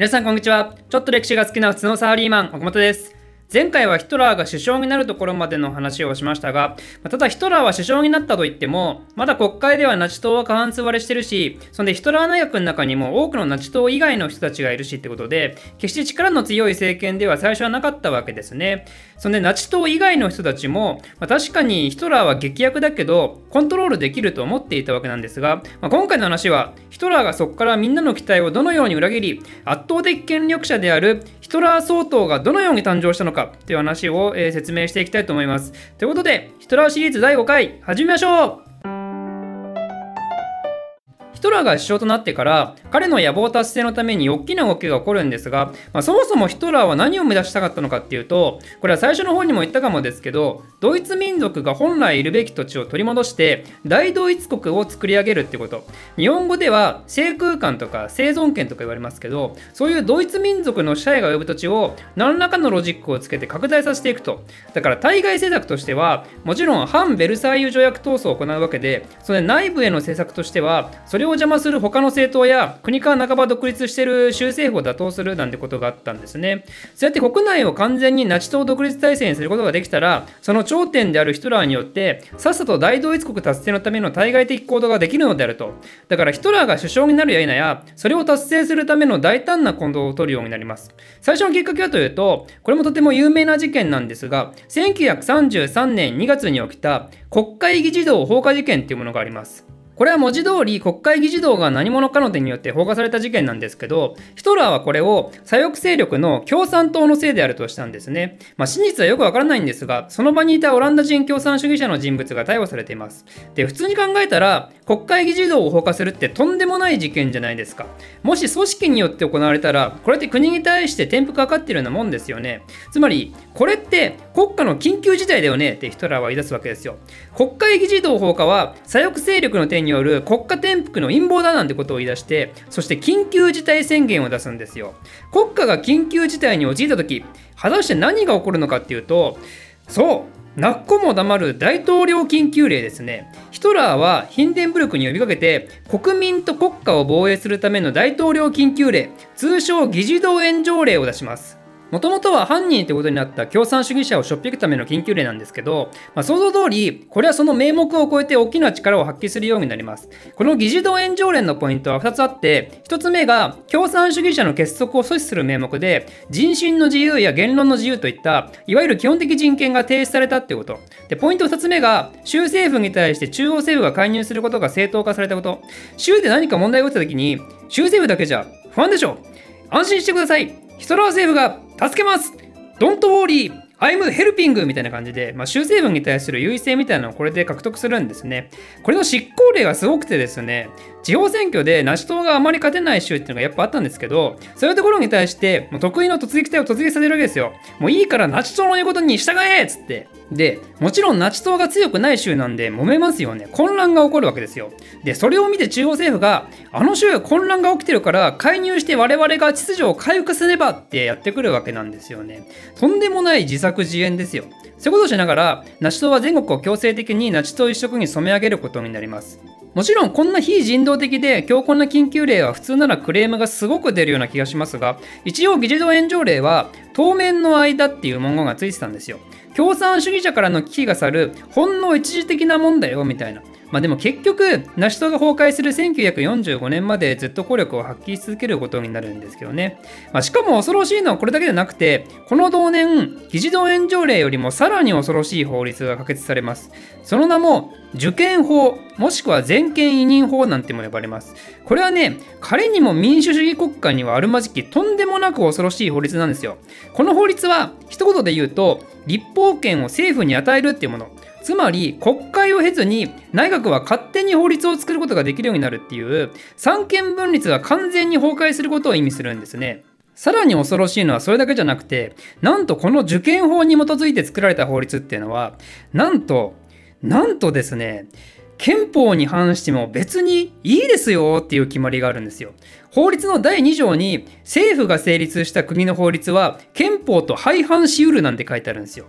皆さんこんにちは。ちょっと歴史が好きな普通のサラリーマン、岡本です。前回はヒトラーが首相になるところまでの話をしましたが、ただヒトラーは首相になったといっても、まだ国会ではナチ党は過半数割れしてるし、そんでヒトラー内閣の中にも多くのナチ党以外の人たちがいるしってことで、決して力の強い政権では最初はなかったわけですね。そんでナチ党以外の人たちも、まあ、確かにヒトラーは劇薬だけど、コントロールできると思っていたわけなんですが、まあ、今回の話は、ヒトラーがそこからみんなの期待をどのように裏切り、圧倒的権力者であるヒトラー総統がどのように誕生したのかという話をを、え説明していきたいと思います。ということで、ヒトラーシリーズ第5回、始めましょうヒトラーが首相となってから彼の野望達成のために大きな動きが起こるんですが、まあ、そもそもヒトラーは何を目指したかったのかっていうとこれは最初の方にも言ったかもですけどドイツ民族が本来いるべき土地を取り戻して大ドイツ国を作り上げるってこと。日本語では制空間とか生存権とか言われますけどそういうドイツ民族の支配が及ぶ土地を何らかのロジックをつけて拡大させていくと。だから対外政策としてはもちろん反ベルサイユ条約闘争を行うわけでそれ内部への政策としてはそれを邪魔する他の政党や国から半ば独立している州政府を打倒するなんてことがあったんですね。そうやって国内を完全にナチ党独立体制にすることができたら、その頂点であるヒトラーによって、さっさと大同一国達成のための対外的行動ができるのであると。だからヒトラーが首相になるや否や、それを達成するための大胆な行動を取るようになります。最初のきっかけはというと、これもとても有名な事件なんですが、1933年2月に起きた国会議事堂放火事件というものがあります。これは文字通り国会議事堂が何者かの手によって放火された事件なんですけど、ヒトラーはこれを左翼勢力の共産党のせいであるとしたんですね。まあ、真実はよくわからないんですが、その場にいたオランダ人共産主義者の人物が逮捕されています。で、普通に考えたら、国会議事堂を放火するってとんでもない事件じゃないですか。もし組織によって行われたら、これって国に対して転覆かかってるようなもんですよね。つまり、これって国家の緊急事態だよねってヒトラーは言い出すわけですよ。国会議事堂放火は左翼勢力の手にによる国家転覆の陰謀だなんてことを言い出してそして緊急事態宣言を出すんですよ国家が緊急事態に陥った時果たして何が起こるのかっていうとそう泣っこも黙る大統領緊急令ですね。ヒトラーはヒンデンブルクに呼びかけて国民と国家を防衛するための大統領緊急令、通称議事堂炎上令を出します。もともとは犯人ってことになった共産主義者をしょっぴくための緊急令なんですけど、まあ、想像通り、これはその名目を超えて大きな力を発揮するようになります。この議事堂炎上連のポイントは2つあって、1つ目が共産主義者の結束を阻止する名目で、人身の自由や言論の自由といった、いわゆる基本的人権が停止されたってこと。で、ポイント2つ目が、州政府に対して中央政府が介入することが正当化されたこと。州で何か問題が起きた時に、州政府だけじゃ不安でしょ安心してくださいヒトラー政府が助けますドントウォーリー I'm helping! みたいな感じで、まあ、州政府に対する優位性みたいなのをこれで獲得するんですね。これの執行例がすごくてですね、地方選挙でナシ党があまり勝てない州っていうのがやっぱあったんですけど、そういうところに対して、もう得意の突撃隊を突撃させるわけですよ。もういいからナシ党の言うことに従えっつって。で、もちろんナチ党が強くない州なんで揉めますよね。混乱が起こるわけですよ。で、それを見て中央政府が、あの州混乱が起きてるから介入して我々が秩序を回復すればってやってくるわけなんですよね。とんでもない自作自演ですよ。そういうことをしながら、ナチ党は全国を強制的にナチ党一色に染め上げることになります。もちろんこんな非人道的で強硬な緊急令は普通ならクレームがすごく出るような気がしますが一応議事堂炎上令は当面の間っていう文言がついてたんですよ共産主義者からの危機が去るほんの一時的なもんだよみたいなまあでも結局、ナシ党が崩壊する1945年までずっと効力を発揮し続けることになるんですけどね。まあ、しかも恐ろしいのはこれだけでなくて、この同年、議事堂炎上令よりもさらに恐ろしい法律が可決されます。その名も、受験法、もしくは全権委任法なんても呼ばれます。これはね、仮にも民主主義国家にはあるまじきとんでもなく恐ろしい法律なんですよ。この法律は、一言で言うと、立法権を政府に与えるっていうもの。つまり国会を経ずに内閣は勝手に法律を作ることができるようになるっていう三権分立が完全に崩壊することを意味するんですね。さらに恐ろしいのはそれだけじゃなくて、なんとこの受験法に基づいて作られた法律っていうのは、なんと、なんとですね、憲法に反しても別にいいですよっていう決まりがあるんですよ。法律の第2条に政府が成立した国の法律は憲法と廃反しうるなんて書いてあるんですよ。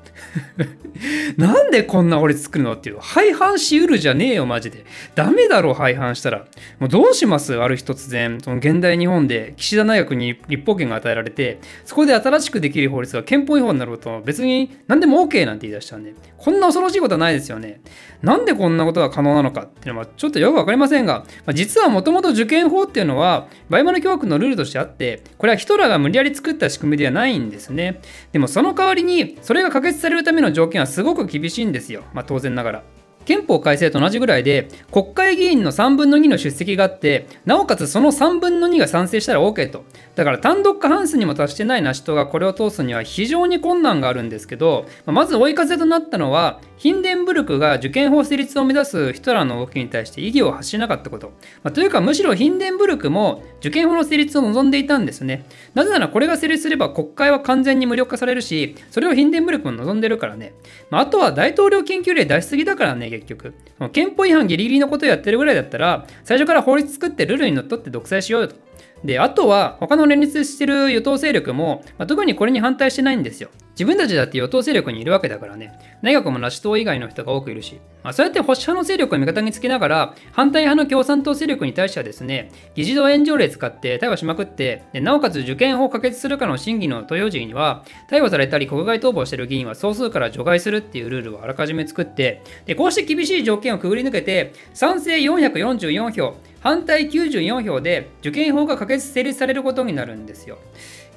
なんでこんな法律作るのっていう。廃反しうるじゃねえよ、マジで。ダメだろ、廃反したら。もうどうしますある日突然、その現代日本で岸田内閣に立法権が与えられて、そこで新しくできる法律が憲法違法になると別に何でも OK なんて言い出したんで、こんな恐ろしいことはないですよね。なんでこんなことが可能なのかっていうのはちょっとよくわかりませんが、実はもともと受験法っていうのは、バイマル共和国のルールとしてあって、これはヒトラーが無理やり作った仕組みではないんですね。でもその代わりに、それが可決されるための条件はすごく厳しいんですよ。まあ当然ながら。憲法改正と同じぐらいで国会議員の3分の2の出席があってなおかつその3分の2が賛成したら OK とだから単独過半数にも達してないナシ党がこれを通すには非常に困難があるんですけどまず追い風となったのはヒンデンブルクが受験法成立を目指すヒトラーの動きに対して異議を発しなかったこと、まあ、というかむしろヒンデンブルクも受験法の成立を望んでいたんですね。なぜならこれが成立すれば国会は完全に無力化されるしそれをヒンデンブルクも望んでるからね、まあ、あとは大統領研究令出しすぎだからね結局。憲法違反ギリギリのことをやってるぐらいだったら最初から法律作ってルールにのっとって独裁しようよと。で、あとは他の連立してる与党勢力も、まあ、特にこれに反対してないんですよ。自分たちだって与党勢力にいるわけだからね。内閣もナチ党以外の人が多くいるし。まあ、そうやって保守派の勢力を味方につけながら、反対派の共産党勢力に対してはですね、議事堂炎上令使って逮捕しまくって、でなおかつ受験法を可決するかの審議の投票時には、逮捕されたり国外逃亡してる議員は総数から除外するっていうルールをあらかじめ作って、でこうして厳しい条件をくぐり抜けて、賛成444票、反対94票で受験法が可決成立されることになるんですよ。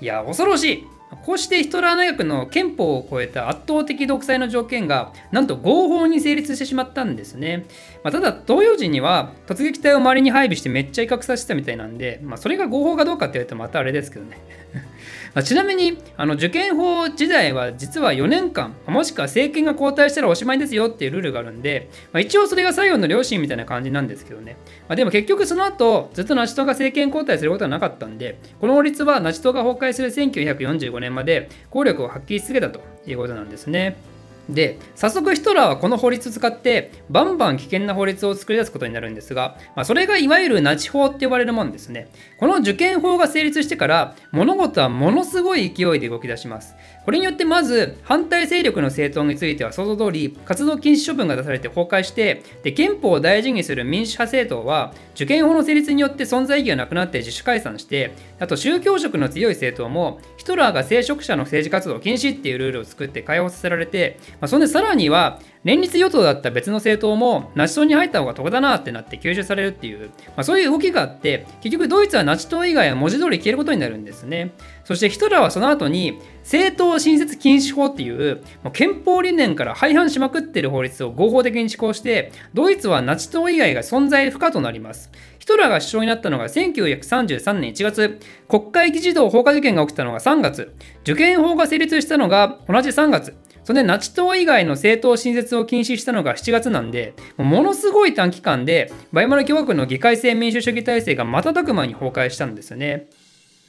いや、恐ろしいこうしてヒトラー大学の憲法を超えた圧倒的独裁の条件がなんと合法に成立してしまったんですね。まあ、ただ、東洋人には突撃隊を周りに配備してめっちゃ威嚇させてたみたいなんで、まあ、それが合法かどうかって言われるとまたあれですけどね。まちなみにあの受験法時代は実は4年間もしくは政権が交代したらおしまいですよっていうルールがあるんで、まあ、一応それが最後の両親みたいな感じなんですけどね、まあ、でも結局その後ずっとナチ党が政権交代することはなかったんでこの法律はナチ党が崩壊する1945年まで効力を発揮し続けたということなんですね。で早速ヒトラーはこの法律を使ってバンバン危険な法律を作り出すことになるんですが、まあ、それがいわゆるナチ法って呼ばれるもんですね。この受験法が成立してから物事はものすごい勢いで動き出します。これによってまず反対勢力の政党については想像通り活動禁止処分が出されて崩壊してで憲法を大事にする民主派政党は受験法の成立によって存在意義がなくなって自主解散してあと宗教色の強い政党もヒトラーが聖職者の政治活動禁止っていうルールを作って解放させられて、まあ、そんでさらには連立与党だった別の政党もナチ党に入った方が得だなってなって吸収されるっていう、まあ、そういう動きがあって結局ドイツはナチ党以外は文字通り消えることになるんですね。そしてヒトラーはその後に政党新設禁止法っていうもう憲法理念から廃反しまくってる法律を合法的に施行してドイツはナチ党以外が存在不可となります。ヒトラーが首相になったのが1933年1月国会議事堂放火事件が起きたのが3月。受験法が成立したのが同じ3月。それでナチ党以外の政党新設を禁止したのが7月なんで、ものすごい短期間で、バイマル共和国の議会制民主主義体制が瞬く間に崩壊したんですよね。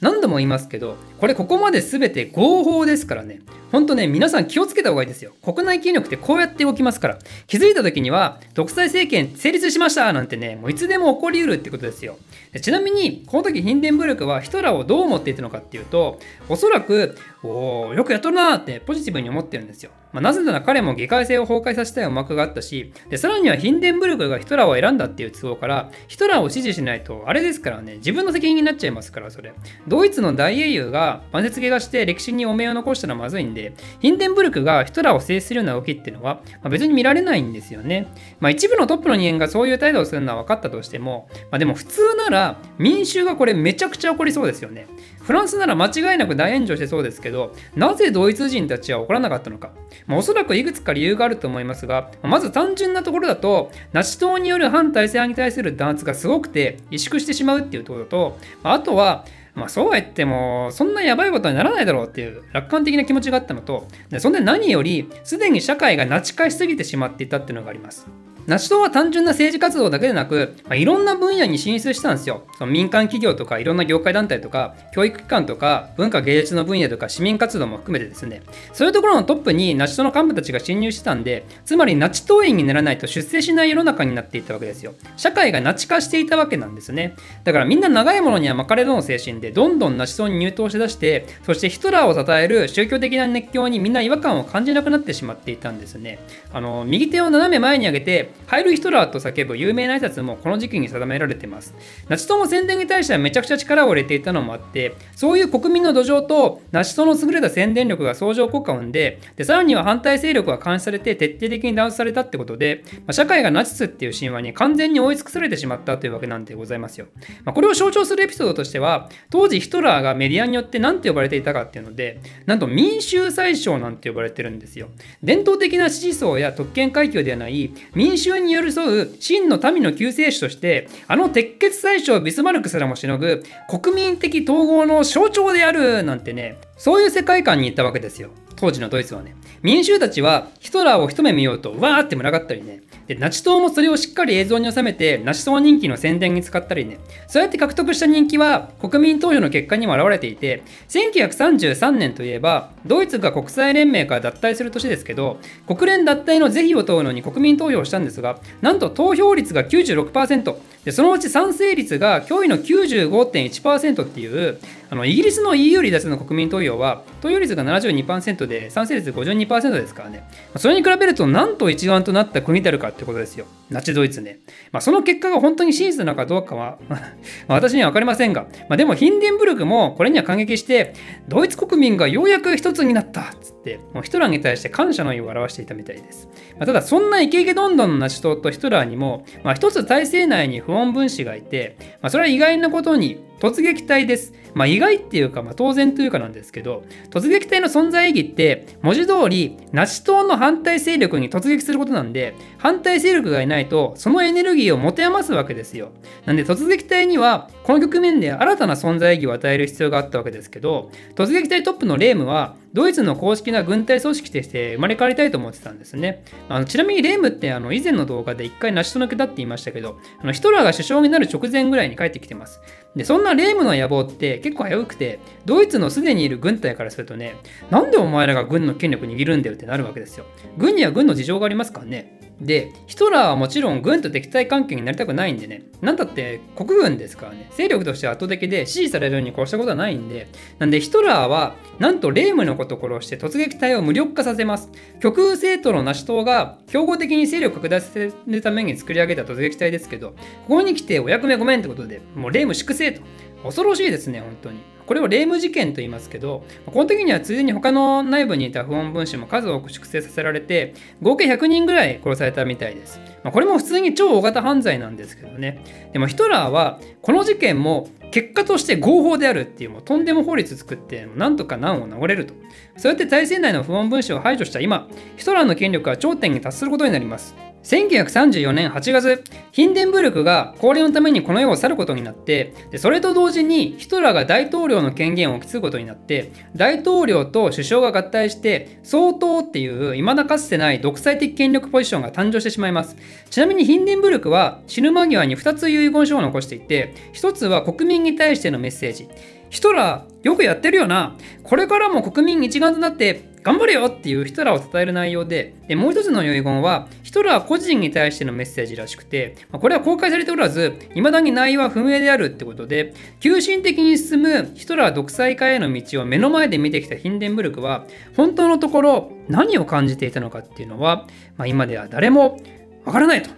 何度も言いますけど、これここまで全て合法ですからね。ほんとね、皆さん気をつけた方がいいですよ。国内権力ってこうやって動きますから。気づいた時には、独裁政権成立しましたなんてね、もういつでも起こりうるってことですよ。ちなみに、この時ヒンデンブルクはヒトラーをどう思っていたのかっていうと、おそらく、およくやっとるなってポジティブに思ってるんですよ。まあ、なぜなら彼も議会制を崩壊させたい思惑があったし、でさらにはヒンデンブルクがヒトラーを選んだっていう都合から、ヒトラーを支持しないと、あれですからね、自分の責任になっちゃいますから、それ。ドイツの大英雄が万節下がして歴史に汚名を残したらまずいんで、ヒンデンブルクがヒトラーを制するような動きっていうのは、まあ、別に見られないんですよね。まあ、一部のトップの人間がそういう態度をするのは分かったとしても、まあ、でも普通なら民衆がこれめちゃくちゃ起こりそうですよね。フランスなら間違いなく大炎上してそうですけど、なぜドイツ人たちは怒らなかったのか。まあ、おそらくいくつか理由があると思いますが、まず単純なところだと、ナチ党による反体制派に対する弾圧がすごくて萎縮してしまうっていうところと、あとは、まあ、そうは言っても、そんなやばいことにならないだろうっていう楽観的な気持ちがあったのと、そんで何より、すでに社会がナチ化しすぎてしまっていたっていうのがあります。ナチ党は単純な政治活動だけでなく、まあ、いろんな分野に進出したんですよ。その民間企業とかいろんな業界団体とか教育機関とか文化芸術の分野とか市民活動も含めてですねそういうところのトップにナチ党の幹部たちが侵入してたんでつまりナチ党員にならないと出世しない世の中になっていたわけですよ。社会がナチ化していたわけなんですね。だからみんな長いものには巻かれるの精神でどんどんナチ党に入党しだしてそしてヒトラーを称える宗教的な熱狂にみんな違和感を感じなくなってしまっていたんですね。あの右手を斜め前に上げてハイルヒトラーと叫ぶ有名な挨拶もこの時期に定められています。ナチ党も宣伝に対してはめちゃくちゃ力を入れていたのもあって、そういう国民の土壌とナチ党の優れた宣伝力が相乗効果を生んで、でさらには反対勢力が監視されて徹底的に弾圧されたってことで、まあ、社会がナチスっていう神話に完全に追い尽くされてしまったというわけなんでございますよ。まあ、これを象徴するエピソードとしては、当時ヒトラーがメディアによって何て呼ばれていたかっていうので、なんと民衆宰相なんて呼ばれてるんですよ。伝統的な支持層や特権階級ではない民衆に寄り添う真の民の救世主としてあの鉄血宰相ビスマルクすらもしのぐ国民的統合の象徴であるなんてねそういう世界観に行ったわけですよ。当時のドイツはね。民衆たちはヒトラーを一目見ようとわーって群がったりね。でナチ党もそれをしっかり映像に収めてナチ党人気の宣伝に使ったりね。そうやって獲得した人気は国民投票の結果にも表れていて1933年といえばドイツが国際連盟から脱退する年ですけど国連脱退の是非を問うのに国民投票したんですがなんと投票率が96%でそのうち賛成率が驚異の95.1%っていうあのイギリスの EU 離脱の国民投票は投票率が72%で賛成率52%ですからね。それに比べるとなんと一丸となった国であるかってことですよ。ナチドイツね、まあ、その結果が本当に真実なのかどうかは 私には分かりませんが、まあ、でもヒンデンブルクもこれには感激してドイツ国民がようやく一つになったっつってもうヒトラーに対して感謝の意を表していたみたいです、まあ、ただそんなイケイケどんどんのナチ党とヒトラーにも、まあ、一つ体制内に不穏分子がいて、まあ、それは意外なことに突撃隊です。まあ、意外っていうか、まあ、当然というかなんですけど、突撃隊の存在意義って、文字通り、ナチ党の反対勢力に突撃することなんで、反対勢力がいないと、そのエネルギーを持て余すわけですよ。なんで、突撃隊には、この局面で新たな存在意義を与える必要があったわけですけど、突撃隊トップのレームは、ドイツの公式な軍隊組織として生まれ変わりたいと思ってたんですね。あのちなみにレームってあの以前の動画で一回ナチ党抜けだって言いましたけど、あのヒトラーが首相になる直前ぐらいに帰ってきてます。で、そんなレームの野望って結構危うくて、ドイツのすでにいる軍隊からするとね、なんでお前らが軍の権力握るんだよってなるわけですよ。軍には軍の事情がありますからね。で、ヒトラーはもちろん軍と敵対関係になりたくないんでね、なんだって国軍ですからね、勢力としては圧倒的で支持されるように越したことはないんで、なんでヒトラーは、なんとレームのことを殺して突撃隊を無力化させます。極右政党のナシ党が強豪的に勢力拡大させるために作り上げた突撃隊ですけど、ここに来てお役目ごめんってことで、もうレーム粛清と。恐ろしいですね、本当に。これをレーム事件と言いますけど、この時にはついでに他の内部にいた不穏分子も数多く粛清させられて、合計100人ぐらい殺されたみたいです。まあ、これも普通に超大型犯罪なんですけどね。でもヒトラーは、この事件も結果として合法であるっていうもうとんでも法律作ってなんとか難を逃れるとそうやって体制内の不穏分子を排除した今ヒトラーの権力は頂点に達することになります1934年8月、ヒンデンブルクが高齢のためにこの世を去ることになって、でそれと同時にヒトラーが大統領の権限を引き継ぐことになって、大統領と首相が合体して、総統っていう未だかつてない独裁的権力ポジションが誕生してしまいます。ちなみにヒンデンブルクは死ぬ間際に2つ遺言書を残していて、1つは国民に対してのメッセージ。ヒトラー、よくやってるよな。これからも国民一丸となって頑張れよっていうヒトラーを称える内容で、でもう一つの遺言は、ヒトラー個人に対してのメッセージらしくて、まこれは公開されておらず、未だに内容は不明であるってことで、急進的に進むヒトラー独裁化への道を目の前で見てきたヒンデンブルクは、本当のところ何を感じていたのかっていうのは、まあ、今では誰もわからないと。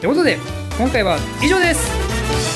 ということで、今回は以上です。